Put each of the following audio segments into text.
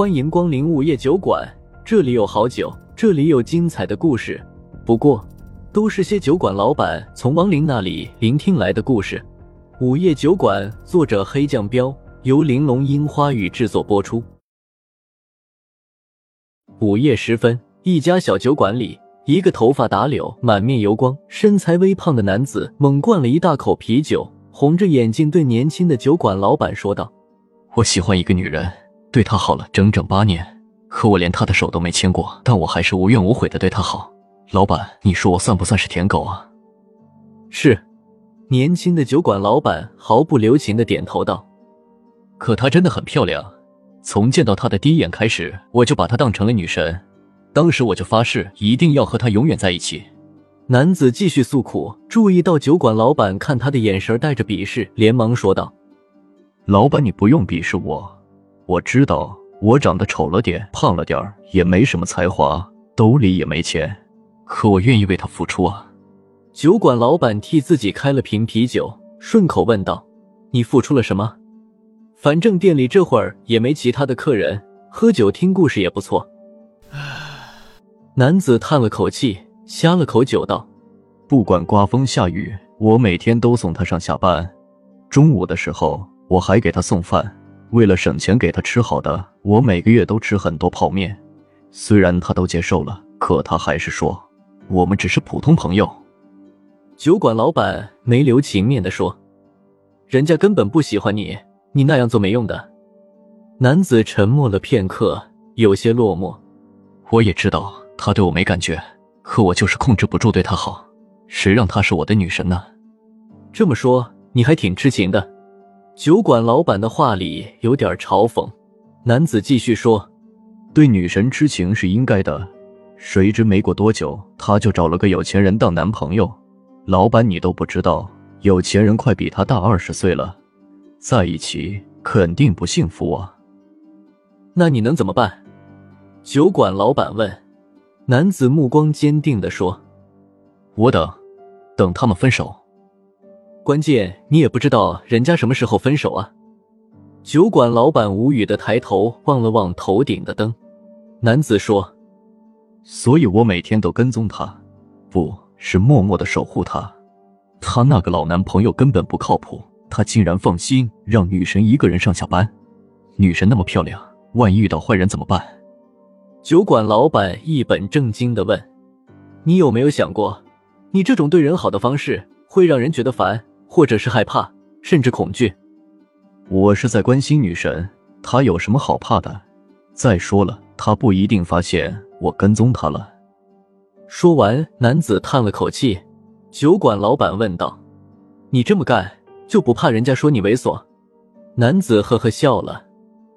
欢迎光临午夜酒馆，这里有好酒，这里有精彩的故事。不过，都是些酒馆老板从亡灵那里聆听来的故事。午夜酒馆，作者黑酱标，由玲珑樱花雨制作播出。午夜时分，一家小酒馆里，一个头发打绺、满面油光、身材微胖的男子猛灌了一大口啤酒，红着眼睛对年轻的酒馆老板说道：“我喜欢一个女人，对他好了整整八年，可我连他的手都没牵过，但我还是无怨无悔的对他好。老板，你说我算不算是舔狗啊？”是，年轻的酒馆老板毫不留情的点头道：“可她真的很漂亮。”从见到她的第一眼开始，我就把她当成了女神。当时我就发誓，一定要和她永远在一起。男子继续诉苦，注意到酒馆老板看他的眼神带着鄙视，连忙说道：“老板，你不用鄙视我，我知道我长得丑了点，胖了点也没什么才华，兜里也没钱，可我愿意为她付出啊。”酒馆老板替自己开了瓶啤酒，顺口问道：“你付出了什么？”反正店里这会儿也没其他的客人，喝酒听故事也不错。男子叹了口气，呷了口酒，道：“不管刮风下雨，我每天都送她上下班。中午的时候，我还给她送饭。为了省钱给他吃好的，我每个月都吃很多泡面。虽然他都接受了，可他还是说我们只是普通朋友。”酒馆老板没留情面的说：“人家根本不喜欢你。”你那样做没用的。男子沉默了片刻，有些落寞。我也知道他对我没感觉，可我就是控制不住对他好。谁让她是我的女神呢？这么说，你还挺痴情的。酒馆老板的话里有点嘲讽。男子继续说：“对女神痴情是应该的。谁知没过多久，他就找了个有钱人当男朋友。老板，你都不知道，有钱人快比他大二十岁了。”在一起肯定不幸福啊！那你能怎么办？酒馆老板问。男子目光坚定的说：“我等，等他们分手。关键你也不知道人家什么时候分手啊！”酒馆老板无语的抬头望了望头顶的灯。男子说：“所以我每天都跟踪他，不是默默的守护他。他那个老男朋友根本不靠谱。”他竟然放心让女神一个人上下班，女神那么漂亮，万一遇到坏人怎么办？酒馆老板一本正经的问：“你有没有想过，你这种对人好的方式会让人觉得烦，或者是害怕，甚至恐惧？”我是在关心女神，她有什么好怕的？再说了，她不一定发现我跟踪她了。说完，男子叹了口气。酒馆老板问道：“你这么干？”就不怕人家说你猥琐？男子呵呵笑了，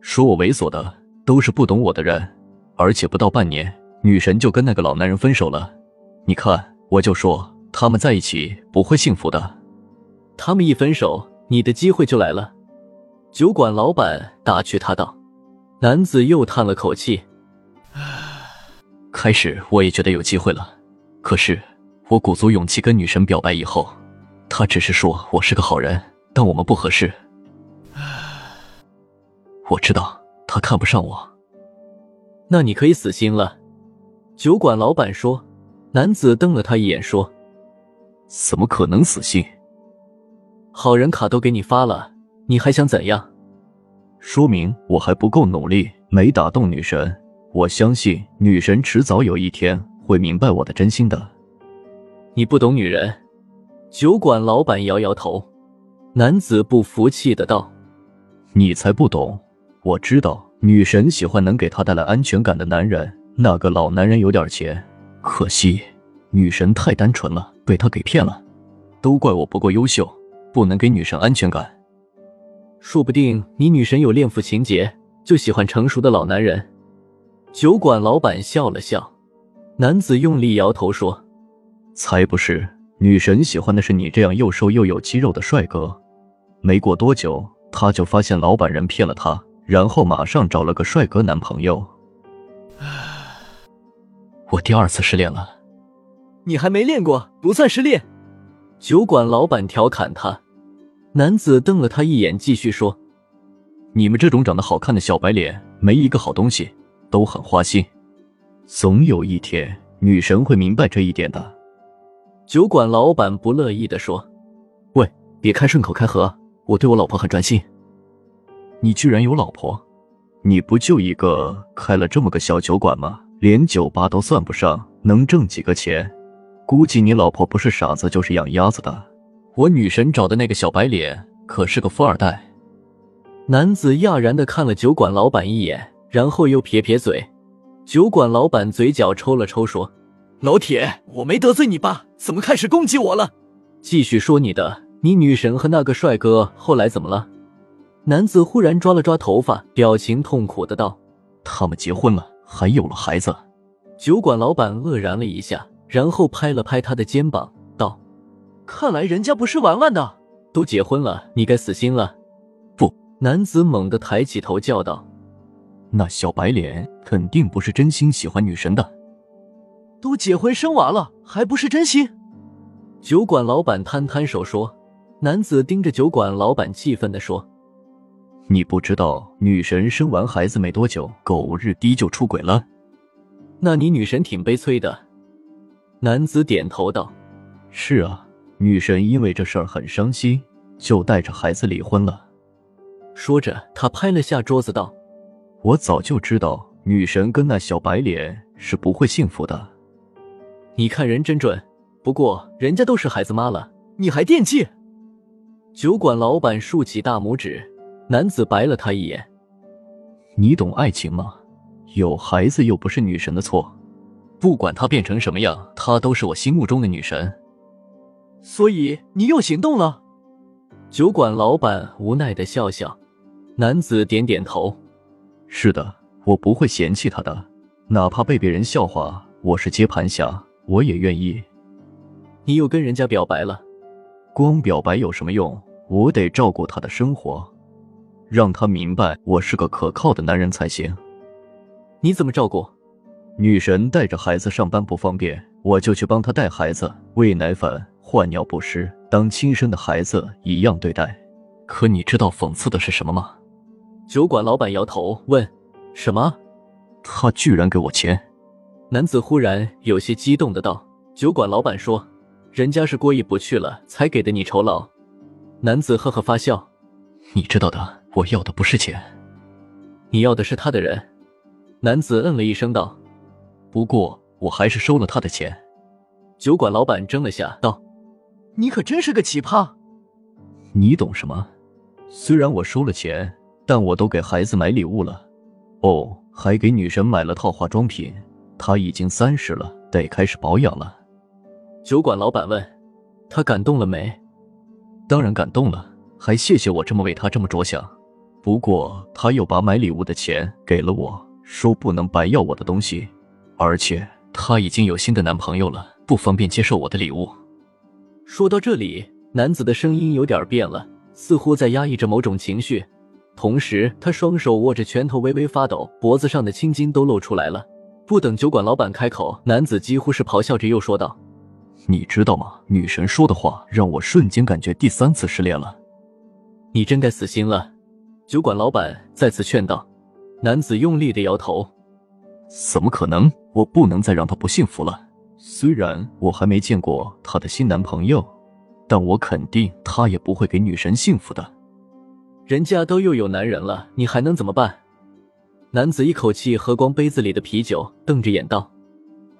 说我猥琐的都是不懂我的人，而且不到半年，女神就跟那个老男人分手了。你看，我就说他们在一起不会幸福的。他们一分手，你的机会就来了。酒馆老板打趣他道。男子又叹了口气，开始我也觉得有机会了，可是我鼓足勇气跟女神表白以后。她只是说我是个好人，但我们不合适。我知道他看不上我，那你可以死心了。酒馆老板说。男子瞪了他一眼说：“怎么可能死心？好人卡都给你发了，你还想怎样？说明我还不够努力，没打动女神。我相信女神迟早有一天会明白我的真心的。你不懂女人。”酒馆老板摇摇头，男子不服气的道：“你才不懂！我知道女神喜欢能给她带来安全感的男人。那个老男人有点钱，可惜女神太单纯了，被他给骗了。都怪我不够优秀，不能给女神安全感。说不定你女神有恋父情节，就喜欢成熟的老男人。”酒馆老板笑了笑，男子用力摇头说：“才不是。”女神喜欢的是你这样又瘦又有肌肉的帅哥。没过多久，他就发现老板人骗了他，然后马上找了个帅哥男朋友。我第二次失恋了。你还没恋过，不算失恋。酒馆老板调侃他。男子瞪了他一眼，继续说：“你们这种长得好看的小白脸，没一个好东西，都很花心。总有一天，女神会明白这一点的。酒馆老板不乐意的说：“喂，别开顺口开河，我对我老婆很专心。你居然有老婆？你不就一个开了这么个小酒馆吗？连酒吧都算不上，能挣几个钱？估计你老婆不是傻子，就是养鸭子的。我女神找的那个小白脸可是个富二代。”男子讶然的看了酒馆老板一眼，然后又撇撇嘴。酒馆老板嘴角抽了抽，说：“老铁，我没得罪你吧？怎么开始攻击我了？”继续说你的。你女神和那个帅哥后来怎么了？男子忽然抓了抓头发，表情痛苦的道：“他们结婚了，还有了孩子。”酒馆老板愕然了一下，然后拍了拍他的肩膀，道：“看来人家不是玩玩的，都结婚了，你该死心了。”不男子猛地抬起头，叫道：“那小白脸肯定不是真心喜欢女神的。都结婚生娃了，还不是真心？”酒馆老板摊摊手说。男子盯着酒馆老板，气愤地说：“你不知道女神生完孩子没多久，狗日的就出轨了？那你女神挺悲催的。”男子点头道：“是啊，女神因为这事儿很伤心，就带着孩子离婚了。”说着，他拍了下桌子道：“我早就知道女神跟那小白脸是不会幸福的。你看人真准，不过人家都是孩子妈了，你还惦记？”酒馆老板竖起大拇指，男子白了他一眼：“你懂爱情吗？有孩子又不是女神的错，不管她变成什么样，她都是我心目中的女神。所以你又行动了？”酒馆老板无奈的笑笑。男子点点头：“是的，我不会嫌弃她的，哪怕被别人笑话我是接盘侠，我也愿意。”你又跟人家表白了？光表白有什么用？我得照顾她的生活，让她明白我是个可靠的男人才行。你怎么照顾？女神带着孩子上班不方便，我就去帮她带孩子、喂奶粉、换尿不湿，当亲生的孩子一样对待。可你知道讽刺的是什么吗？酒馆老板摇头问：“什么？”他居然给我钱！男子忽然有些激动的道：“酒馆老板说，人家是过意不去了才给的你酬劳。”男子呵呵发笑：“你知道的，我要的不是钱，你要的是他的人。”男子嗯了一声道：“不过我还是收了他的钱。”酒馆老板怔了下道：“你可真是个奇葩！你懂什么？虽然我收了钱。”但我都给孩子买礼物了，哦，还给女神买了套化妆品。她已经三十了，得开始保养了。酒馆老板问：“他感动了没？”当然感动了，还谢谢我这么为他这么着想。不过他又把买礼物的钱给了我，说不能白要我的东西，而且他已经有新的男朋友了，不方便接受我的礼物。说到这里，男子的声音有点变了，似乎在压抑着某种情绪。同时，他双手握着拳头，微微发抖，脖子上的青筋都露出来了。不等酒馆老板开口，男子几乎是咆哮着又说道：“你知道吗？女神说的话让我瞬间感觉第三次失恋了。你真该死心了。”酒馆老板再次劝道。男子用力的摇头：“怎么可能？我不能再让她不幸福了。虽然我还没见过她的新男朋友，但我肯定她也不会给女神幸福的。”人家都又有男人了，你还能怎么办？男子一口气喝光杯子里的啤酒，瞪着眼道：“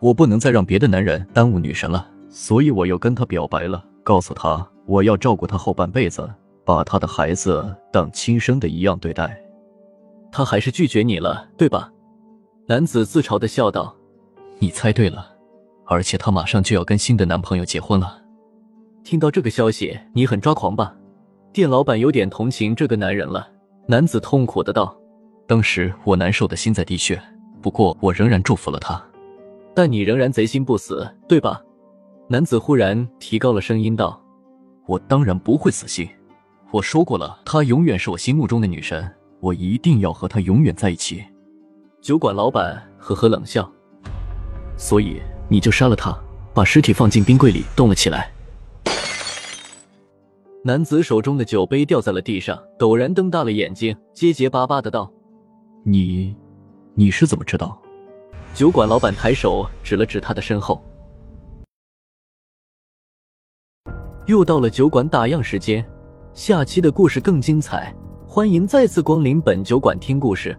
我不能再让别的男人耽误女神了，所以我又跟她表白了，告诉她我要照顾她后半辈子，把她的孩子当亲生的一样对待。”她还是拒绝你了，对吧？男子自嘲的笑道：“你猜对了，而且她马上就要跟新的男朋友结婚了。”听到这个消息，你很抓狂吧？店老板有点同情这个男人了，男子痛苦的道：“当时我难受的心在滴血，不过我仍然祝福了他。但你仍然贼心不死，对吧？”男子忽然提高了声音道：“我当然不会死心，我说过了，她永远是我心目中的女神，我一定要和她永远在一起。”酒馆老板呵呵冷笑所以你就杀了他把尸体放进冰柜里冻了起来。男子手中的酒杯掉在了地上陡然瞪大了眼睛结结巴巴的道你你是怎么知道？酒馆老板抬手指了指他的身后。又到了酒馆打烊时间下期的故事更精彩欢迎再次光临本酒馆听故事。